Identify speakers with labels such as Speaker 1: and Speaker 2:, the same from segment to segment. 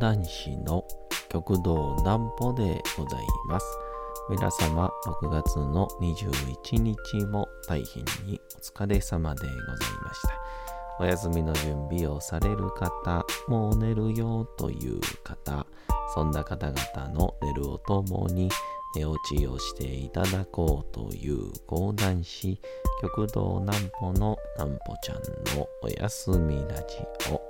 Speaker 1: 講談師の極道南歩でございます。皆様、6月の21日も大変にお疲れ様でございました。お休みの準備をされる方、もう寝るよという方、そんな方々の寝るをともに寝落ちをしていただこうという講談師、極道南歩の南歩ちゃんのお休みラジオ。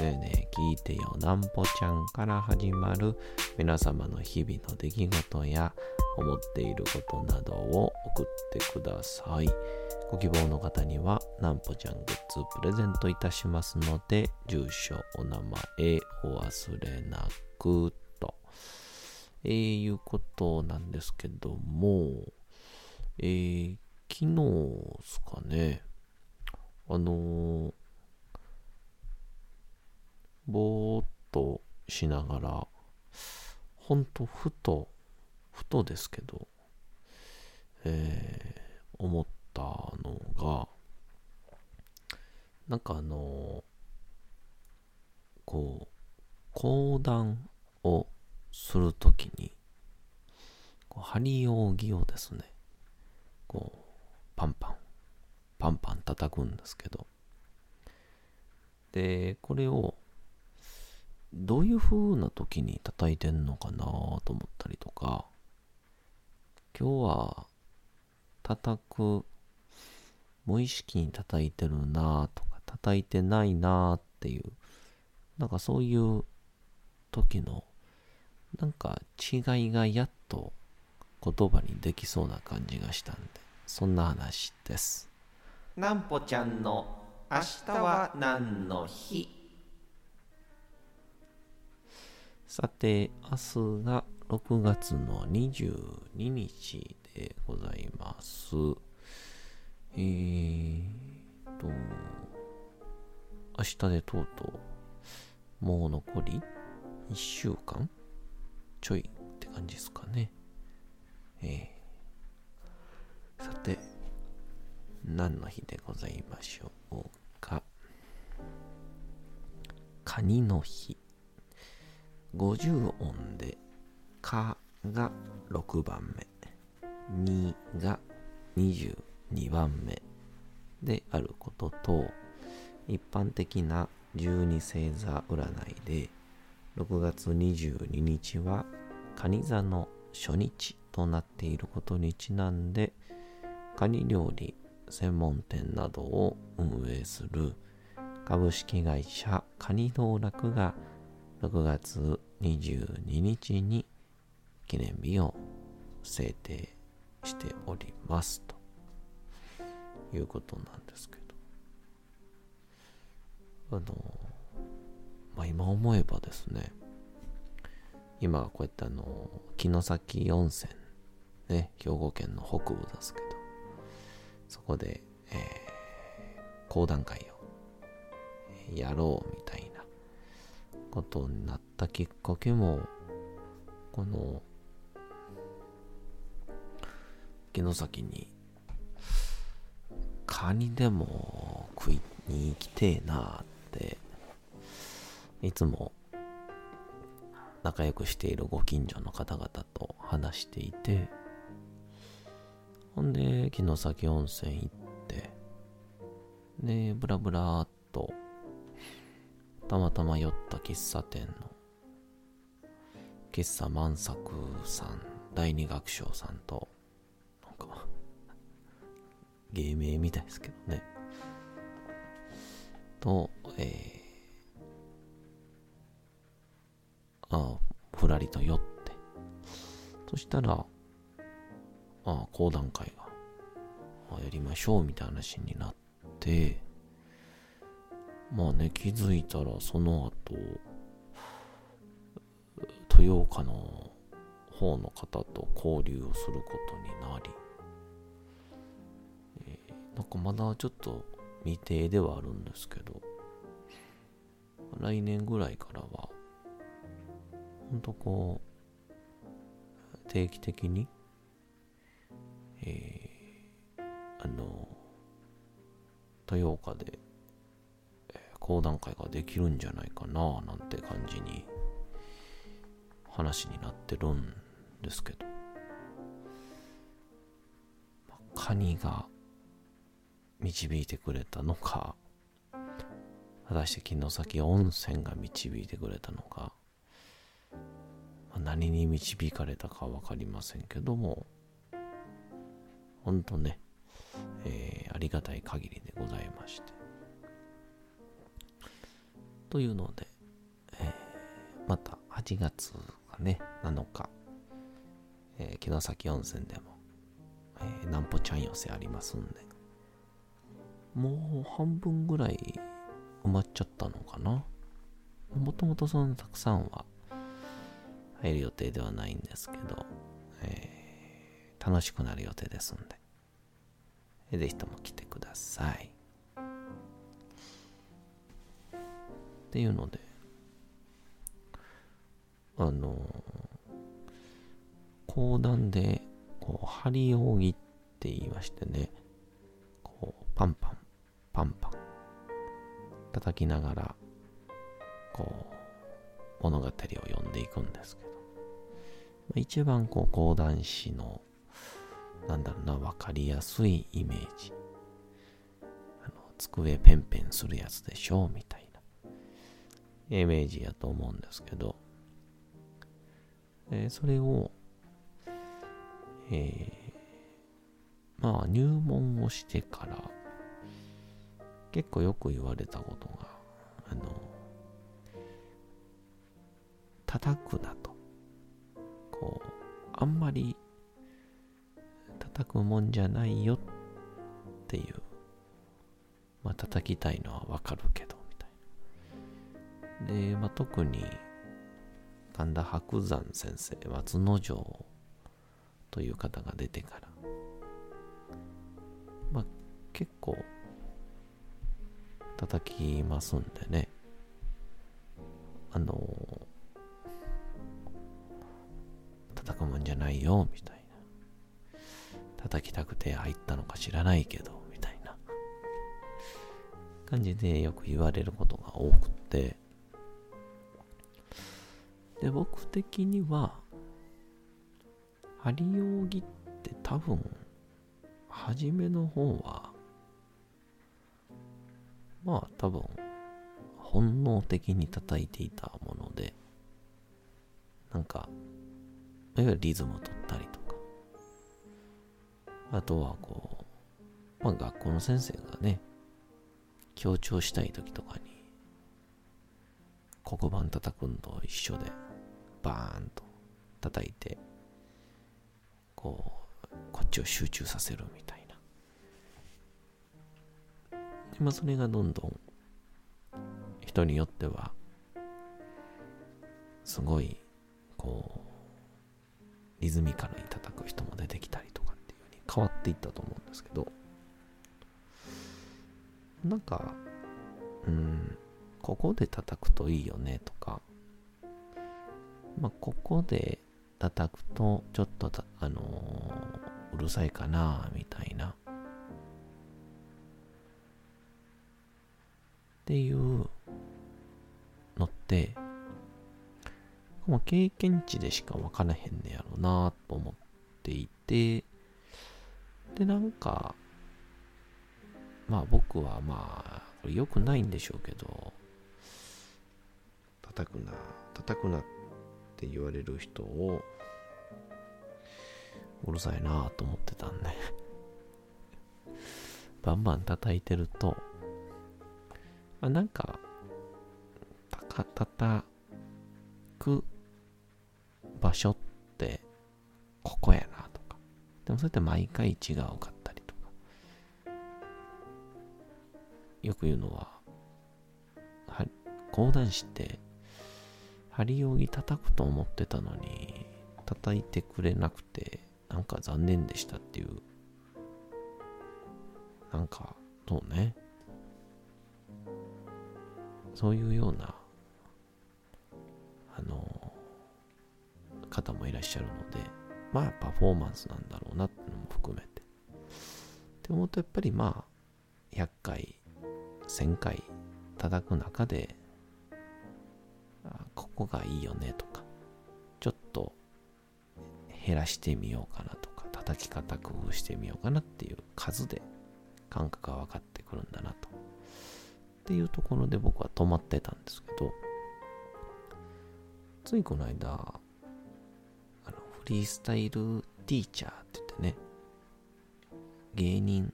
Speaker 1: ねえねえ聞いてよなんぽちゃんから始まる皆様の日々の出来事や思っていることなどを送ってください。ご希望の方にはなんぽちゃんグッズプレゼントいたしますので住所、お名前お忘れなくと、えー、いうことなんですけども、えー、昨日ですかね、あのーぼーっとしながら、ほんとふと、ふとですけど、えー、思ったのが、なんかあの、こう、講談をするときに、こう針扇をですね、こう、パンパン、パンパン叩くんですけど、で、これをどういう風な時に叩いてんのかなと思ったりとか、今日は叩く、無意識に叩いてるなとか、叩いてないなっていう、なんかそういう時の、なんか違いがやっと言葉にできそうな感じがしたんで、そんな話です。なんぽちゃんの明日は何の日？さて、明日が6月の22日でございます。えーと、明日でとうとう、もう残り1週間？ちょいって感じですかね。えー、さて、何の日でございましょうか？カニの日。50音で、かが6番目、にが22番目。であることと、一般的な12星座占いで、6月22日は蟹座の初日となっていることにちなんで、カニ料理専門店などを運営する株式会社カニ道楽が6月22日に記念日を制定しておりますということなんですけどあのまあ今思えばですね今こうやってあの城崎温泉ね兵庫県の北部ですけどそこで、えー、講談会をやろうみたいなことになってたきっかけも、この、城崎に、カニでも食いに行きてえなって、いつも仲良くしているご近所の方々と話していて、ほんで、城崎温泉行って、で、ブラブラっとたまたま寄った喫茶店の喫茶万作さん第二楽章さんとなんか芸名みたいですけどね。とえー、ああふらりと寄って。そしたらあ講談会がやりましょうみたいな話になって。まあね、気づいたらその後、豊岡の方の方と交流をすることになり、えー、なんかまだちょっと未定ではあるんですけど、来年ぐらいからは、ほんとこう、定期的に、えー、あの、豊岡で、講談会ができるんじゃないかな、なんて感じに、話になってるんですけど、まあ、カニが導いてくれたのか、果たして城崎温泉が導いてくれたのか、何に導かれたか分かりませんけども、ほんとね、えー、ありがたい限りでございまして。というので、えー、また8月ね、7日、えー、城崎温泉でも、えー、南穂ちゃん寄せありますんで、もう半分ぐらい埋まっちゃったのかな？もともとそんなたくさんは入る予定ではないんですけど、えー、楽しくなる予定ですんで、ぜひとも来てください。っていうので、あの講談で、こう、針扇って言いましてね、こう、パンパン、パンパン、叩きながら、こう、物語を読んでいくんですけど、一番こう、講談師の、なんだろうな、わかりやすいイメージ。あの、机ペンペンするやつでしょう、みたいな、イメージやと思うんですけど、えー、それを、えー、まあ入門をしてから結構よく言われたことが、あの、叩くなと。こう、あんまり叩くもんじゃないよっていう。まあ叩きたいのはわかるけど、みたいな。で、まあ特に、神田伯山先生、松之丞という方が出てから、まあ結構叩きますんでね。あの叩くもんじゃないよ、みたいな。叩きたくて入ったのか知らないけど、みたいな感じでよく言われることが多くって、で、僕的には、針扇って多分、初めの方は、まあ多分、本能的に叩いていたもので、なんか、いわゆるリズムを取ったりとか、あとはこう、まあ学校の先生がね、強調したい時とかに、黒板叩くんと一緒で、バーンと叩いて、こう、こっちを集中させるみたいな。で、まあそれがどんどん、人によっては、すごい、こう、リズミカルに叩く人も出てきたりとかっていう風に変わっていったと思うんですけど、なんか、うん、ここで叩くといいよねとか、まあ、ここで叩くと、ちょっとあのー、うるさいかな、みたいな。っていうのって、もう経験値でしか分からへんねやろなと思っていて、で、なんか、まあ僕はまあ、これ良くないんでしょうけど、叩くな、叩くなって言われる人を、うるさいなぁと思ってたんで バンバン叩いてると、あなんか、たか、叩く場所って、ここやなとか。でもそれって毎回違うかったりとか。よく言うのは、は講談師って、針扇叩くと思ってたのに、叩いてくれなくて、なんか残念でしたっていう、なんか、そうね。そういうような、あの、方もいらっしゃるので、まあパフォーマンスなんだろうなっていうのも含めて。って思うとやっぱりまあ、100回、1000回叩く中で、こがいいよねとか、ちょっと減らしてみようかなとか、叩き方工夫してみようかなっていう数で感覚が分かってくるんだなと。っていうところで僕は止まってたんですけど、ついこの間、あのフリースタイルティーチャーって言ってね、芸人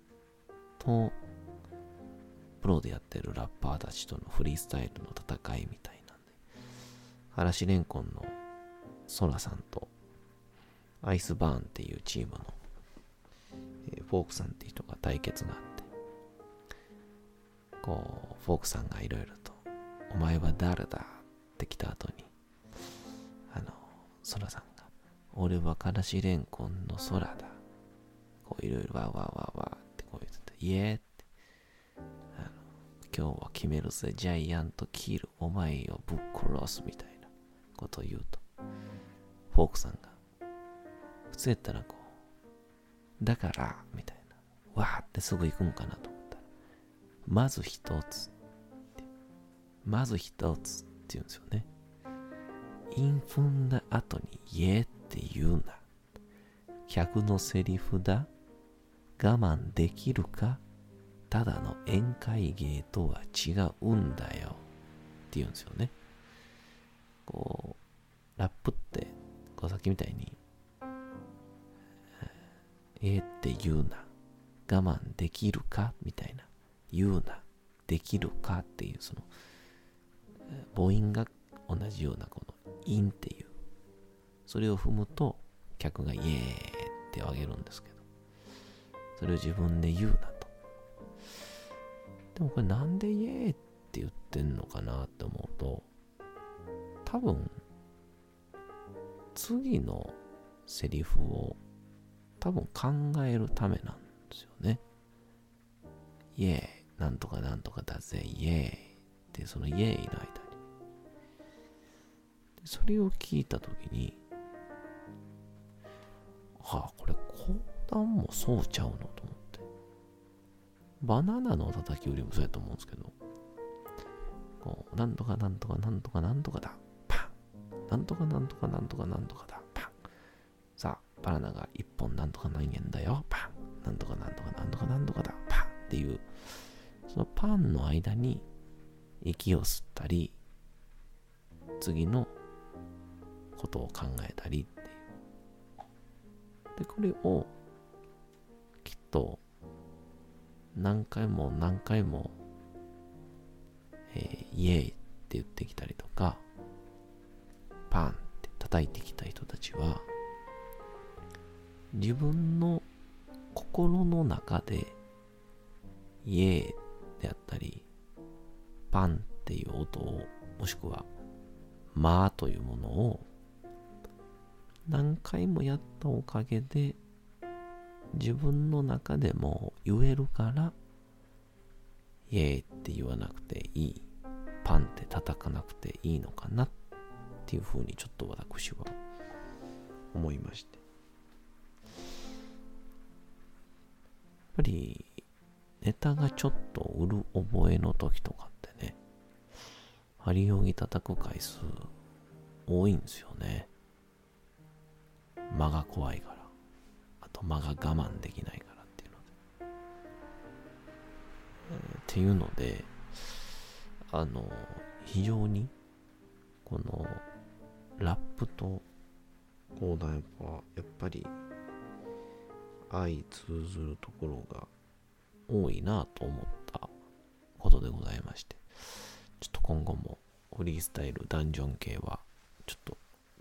Speaker 1: とプロでやってるラッパーたちとのフリースタイルの戦いみたいな、嵐レンコンのソラさんとアイスバーンっていうチームの、えフォークさんっていう人が対決があって、こう、フォークさんがいろいろと、お前は誰だって来た後に、あの、ソラさんが、俺はからしレンコンの空だ。こういろいろわわわわってこう言ってて、イエーって、あの、今日は決めるぜ、ジャイアントキール、お前をぶっ殺すみたいなことを言うと、フォークさんが、普通やったらこう、だから、みたいな、わーってすぐ行くんかなと思ったら、まず一つって、まず一つって言うんですよね。イン踏んだ後にイエーって言うな。客のセリフだ。我慢できるかただの宴会芸とは違うんだよ。って言うんですよね。こう、ラップって、こうさっきみたいに、えーって言うな。我慢できるか？みたいな。言うな。できるか？っていう、その、母音が同じようなこの、インっていう。それを踏むと、客がイエーってあげるんですけど、それを自分で言うなと。でもこれなんでイエーって言ってんのかなって思うと、多分、次のセリフを多分考えるためなんですよね。イエーイ、なんとかなんとかだぜ、イエーイってそのイエーイの間に。それを聞いたときに、はあ、これ講談もそうちゃうのと思って。バナナの叩き売りもそうやと思うんですけど、こう、なんとかなんとかなんとかなんとかだ。なんとかなんとかなんとかなんとかだ。パンさあ、バナナが1本なんとか何円だよ。パンなんとかなんとかなんとかなんとかだ。パンっていう、そのパンの間に息を吸ったり、次のことを考えたりっていう。で、これをきっと何回も何回も、えー、イエイって言ってきたりとか、パンって叩いてきた人たちは、自分の心の中で、イエーであったり、パンっていう音を、もしくは、まあというものを何回もやったおかげで自分の中でも言えるからイエーって言わなくていい。パンって叩かなくていいのかなってっていうふうにちょっと私は思いましてやっぱりネタがちょっと売る覚えの時とかってね針扇叩く回数多いんですよね間が怖いから。あと間が我慢できないからっていうので。えー、っていうので、あの、非常に、この、ラップと講談は、やっぱり、相通ずるところが多いなと思ったことでございまして、ちょっと今後もフリースタイルダンジョン系は、ちょっと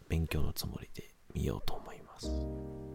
Speaker 1: 勉強のつもりで見ようと思います。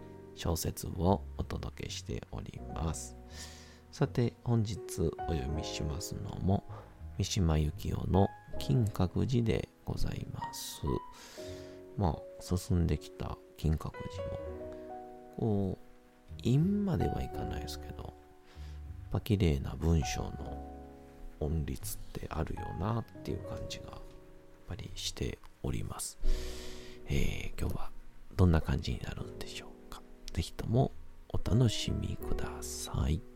Speaker 1: 小説をお届けしております。さて、本日お読みしますのも、三島由紀夫の金閣寺でございます。まあ、進んできた金閣寺も、こう、陰まではいかないですけど、やっぱ綺麗な文章の音律ってあるよなっていう感じがやっぱりしております。えー、今日はどんな感じになるんでしょう？ぜひともお楽しみください。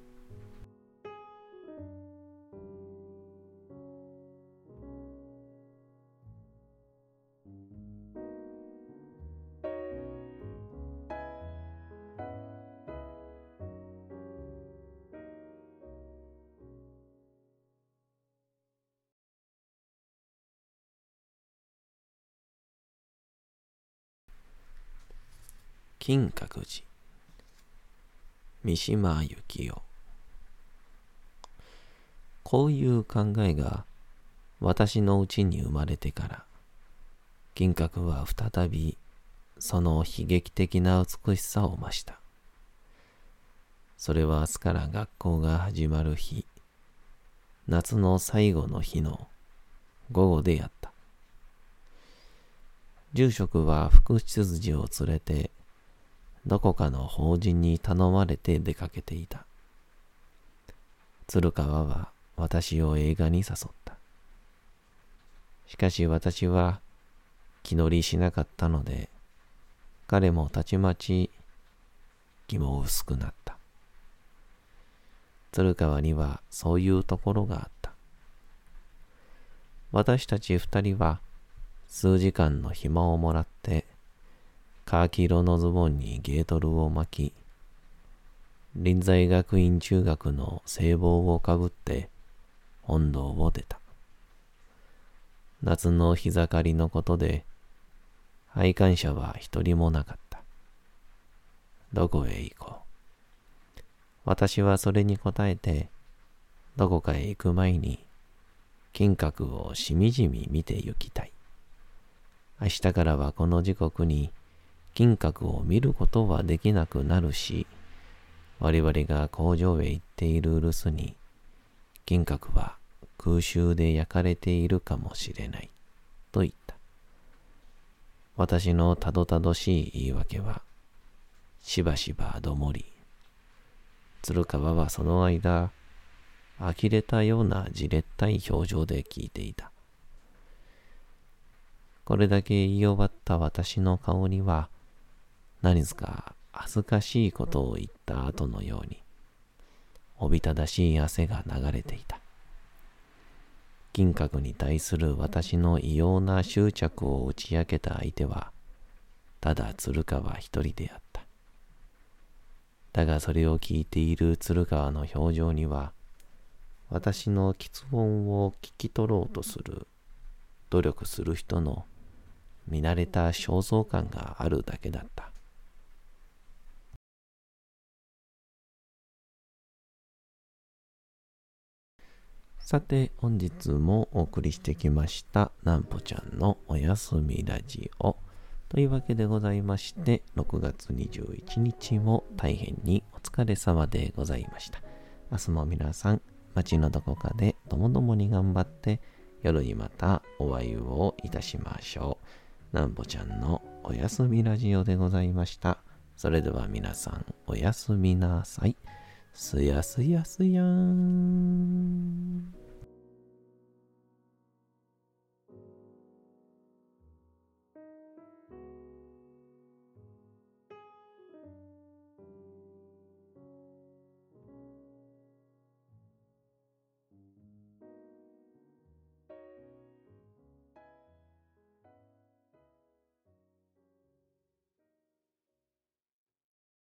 Speaker 1: 金閣寺。三島由紀夫。こういう考えが私のうちに生まれてから金閣は再びその悲劇的な美しさを増した。それは明日から学校が始まる日夏の最後の日の午後であった。住職は副執事を連れてどこかの法人に頼まれて出かけていた。鶴川は私を映画に誘った。しかし私は気乗りしなかったので、彼もたちまち気も薄くなった。鶴川にはそういうところがあった。私たち二人は数時間の暇をもらってカーキ色のズボンにゲートルを巻き、臨済学院中学の制帽をかぶって本堂を出た。夏の日盛りのことで、拝観者は一人もなかった。どこへ行こう？私はそれに答えて、どこかへ行く前に、金閣をしみじみ見て行きたい。明日からはこの時刻に、金閣を見ることはできなくなるし、我々が工場へ行っている留守に、金閣は空襲で焼かれているかもしれない、と言った。私のたどたどしい言い訳は、しばしばどもり、鶴川はその間、呆れたようなじれったい表情で聞いていた。これだけ言い終わった私の顔には、何すか？恥ずかしいことを言った後のように、おびただしい汗が流れていた。金閣に対する私の異様な執着を打ち明けた相手は、ただ鶴川一人であった。だがそれを聞いている鶴川の表情には、私の喫音を聞き取ろうとする、努力する人の見慣れた肖像感があるだけだった。さて、本日もお送りしてきました、なんぽちゃんのおやすみラジオ。というわけでございまして、6月21日も大変にお疲れ様でございました。明日も皆さん、街のどこかでともどもに頑張って、夜にまたお会いをいたしましょう。なんぽちゃんのおやすみラジオでございました。それでは皆さん、おやすみなさい。すやすやすやーん。